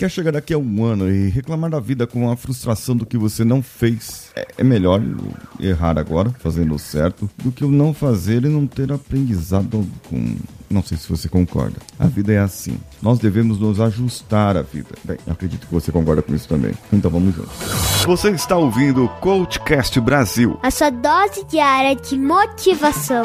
Quer chegar daqui a um ano e reclamar da vida com a frustração do que você não fez? É, é melhor errar agora, fazendo o certo, do que o não fazer e não ter aprendizado com não sei se você concorda. A vida é assim. Nós devemos nos ajustar à vida. Bem, acredito que você concorda com isso também. Então vamos juntos. Você está ouvindo o Coachcast Brasil. A sua dose diária de motivação.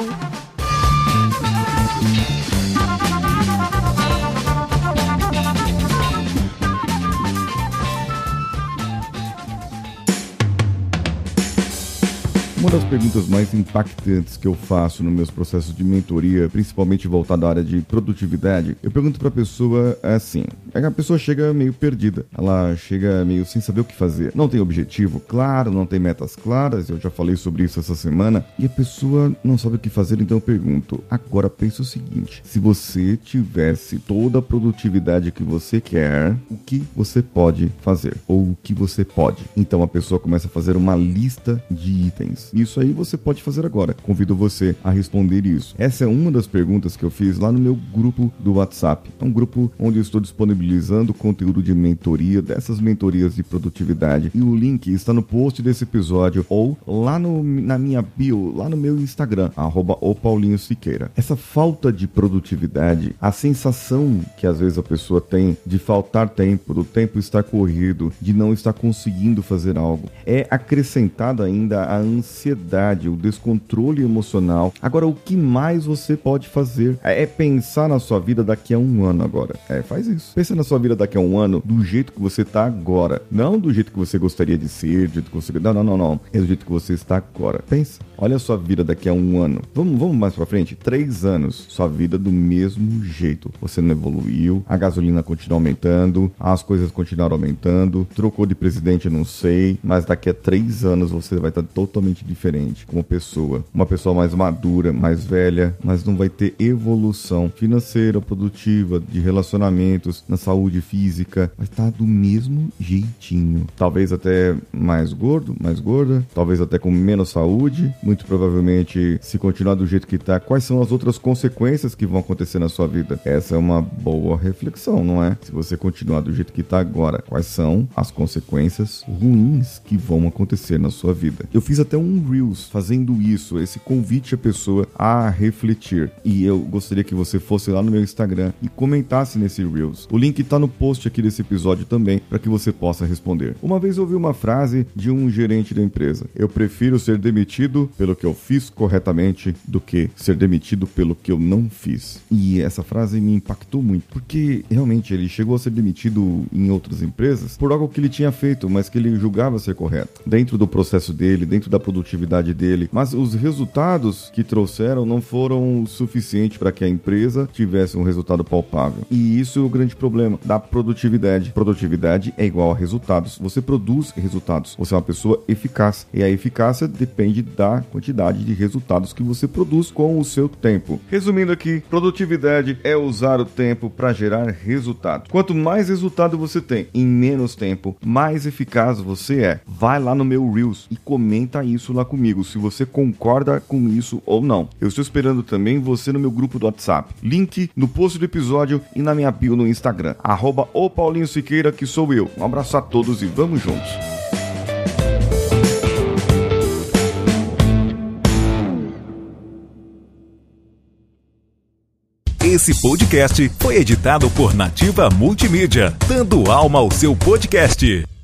Uma das perguntas mais impactantes que eu faço nos meus processos de mentoria, principalmente voltado à área de produtividade, eu pergunto para a pessoa assim: é a pessoa chega meio perdida, ela chega meio sem saber o que fazer, não tem objetivo claro, não tem metas claras, eu já falei sobre isso essa semana, e a pessoa não sabe o que fazer, então eu pergunto: agora pensa o seguinte, se você tivesse toda a produtividade que você quer, o que você pode fazer? Ou o que você pode? Então a pessoa começa a fazer uma lista de itens. Isso aí você pode fazer agora. Convido você a responder isso. Essa é uma das perguntas que eu fiz lá no meu grupo do WhatsApp. É um grupo onde eu estou disponibilizando conteúdo de mentoria, dessas mentorias de produtividade. E o link está no post desse episódio ou lá no, na minha bio, lá no meu Instagram, arroba. Essa falta de produtividade, a sensação que às vezes a pessoa tem de faltar tempo, do tempo estar corrido, de não estar conseguindo fazer algo, é acrescentada ainda a ansiedade ansiedade, o descontrole emocional. Agora, o que mais você pode fazer é pensar na sua vida daqui a um ano agora. É, faz isso. Pensa na sua vida daqui a um ano do jeito que você tá agora. Não do jeito que você gostaria de ser, do jeito que você. Não, não, não, não. É do jeito que você está agora. Pensa. Olha a sua vida daqui a um ano. Vamos, vamos mais pra frente? Três anos. Sua vida do mesmo jeito. Você não evoluiu, a gasolina continua aumentando, as coisas continuaram aumentando, trocou de presidente, não sei, mas daqui a três anos você vai estar totalmente diferente como pessoa. Uma pessoa mais madura, mais velha, mas não vai ter evolução financeira, produtiva, de relacionamentos, na saúde física. Vai estar do mesmo jeitinho. Talvez até mais gordo, mais gorda, talvez até com menos saúde. Muito provavelmente, se continuar do jeito que está, quais são as outras consequências que vão acontecer na sua vida? Essa é uma boa reflexão, não é? Se você continuar do jeito que está agora, quais são as consequências ruins que vão acontecer na sua vida? Eu fiz até um um Reels fazendo isso, esse convite à pessoa a refletir. E eu gostaria que você fosse lá no meu Instagram e comentasse nesse Reels. O link está no post aqui desse episódio também para que você possa responder. Uma vez ouvi uma frase de um gerente da empresa: Eu prefiro ser demitido pelo que eu fiz corretamente do que ser demitido pelo que eu não fiz. E essa frase me impactou muito, porque realmente ele chegou a ser demitido em outras empresas por algo que ele tinha feito, mas que ele julgava ser correto. Dentro do processo dele, dentro da produtividade produtividade dele, mas os resultados que trouxeram não foram suficientes para que a empresa tivesse um resultado palpável. E isso é o grande problema da produtividade. Produtividade é igual a resultados. Você produz resultados. Você é uma pessoa eficaz. E a eficácia depende da quantidade de resultados que você produz com o seu tempo. Resumindo aqui, produtividade é usar o tempo para gerar resultado. Quanto mais resultado você tem em menos tempo, mais eficaz você é. Vai lá no meu Reels e comenta isso lá comigo, se você concorda com isso ou não. Eu estou esperando também você no meu grupo do WhatsApp. Link no post do episódio e na minha bio no Instagram. Arroba o Paulinho Siqueira, que sou eu. Um abraço a todos e vamos juntos. Esse podcast foi editado por Nativa Multimídia, dando alma ao seu podcast.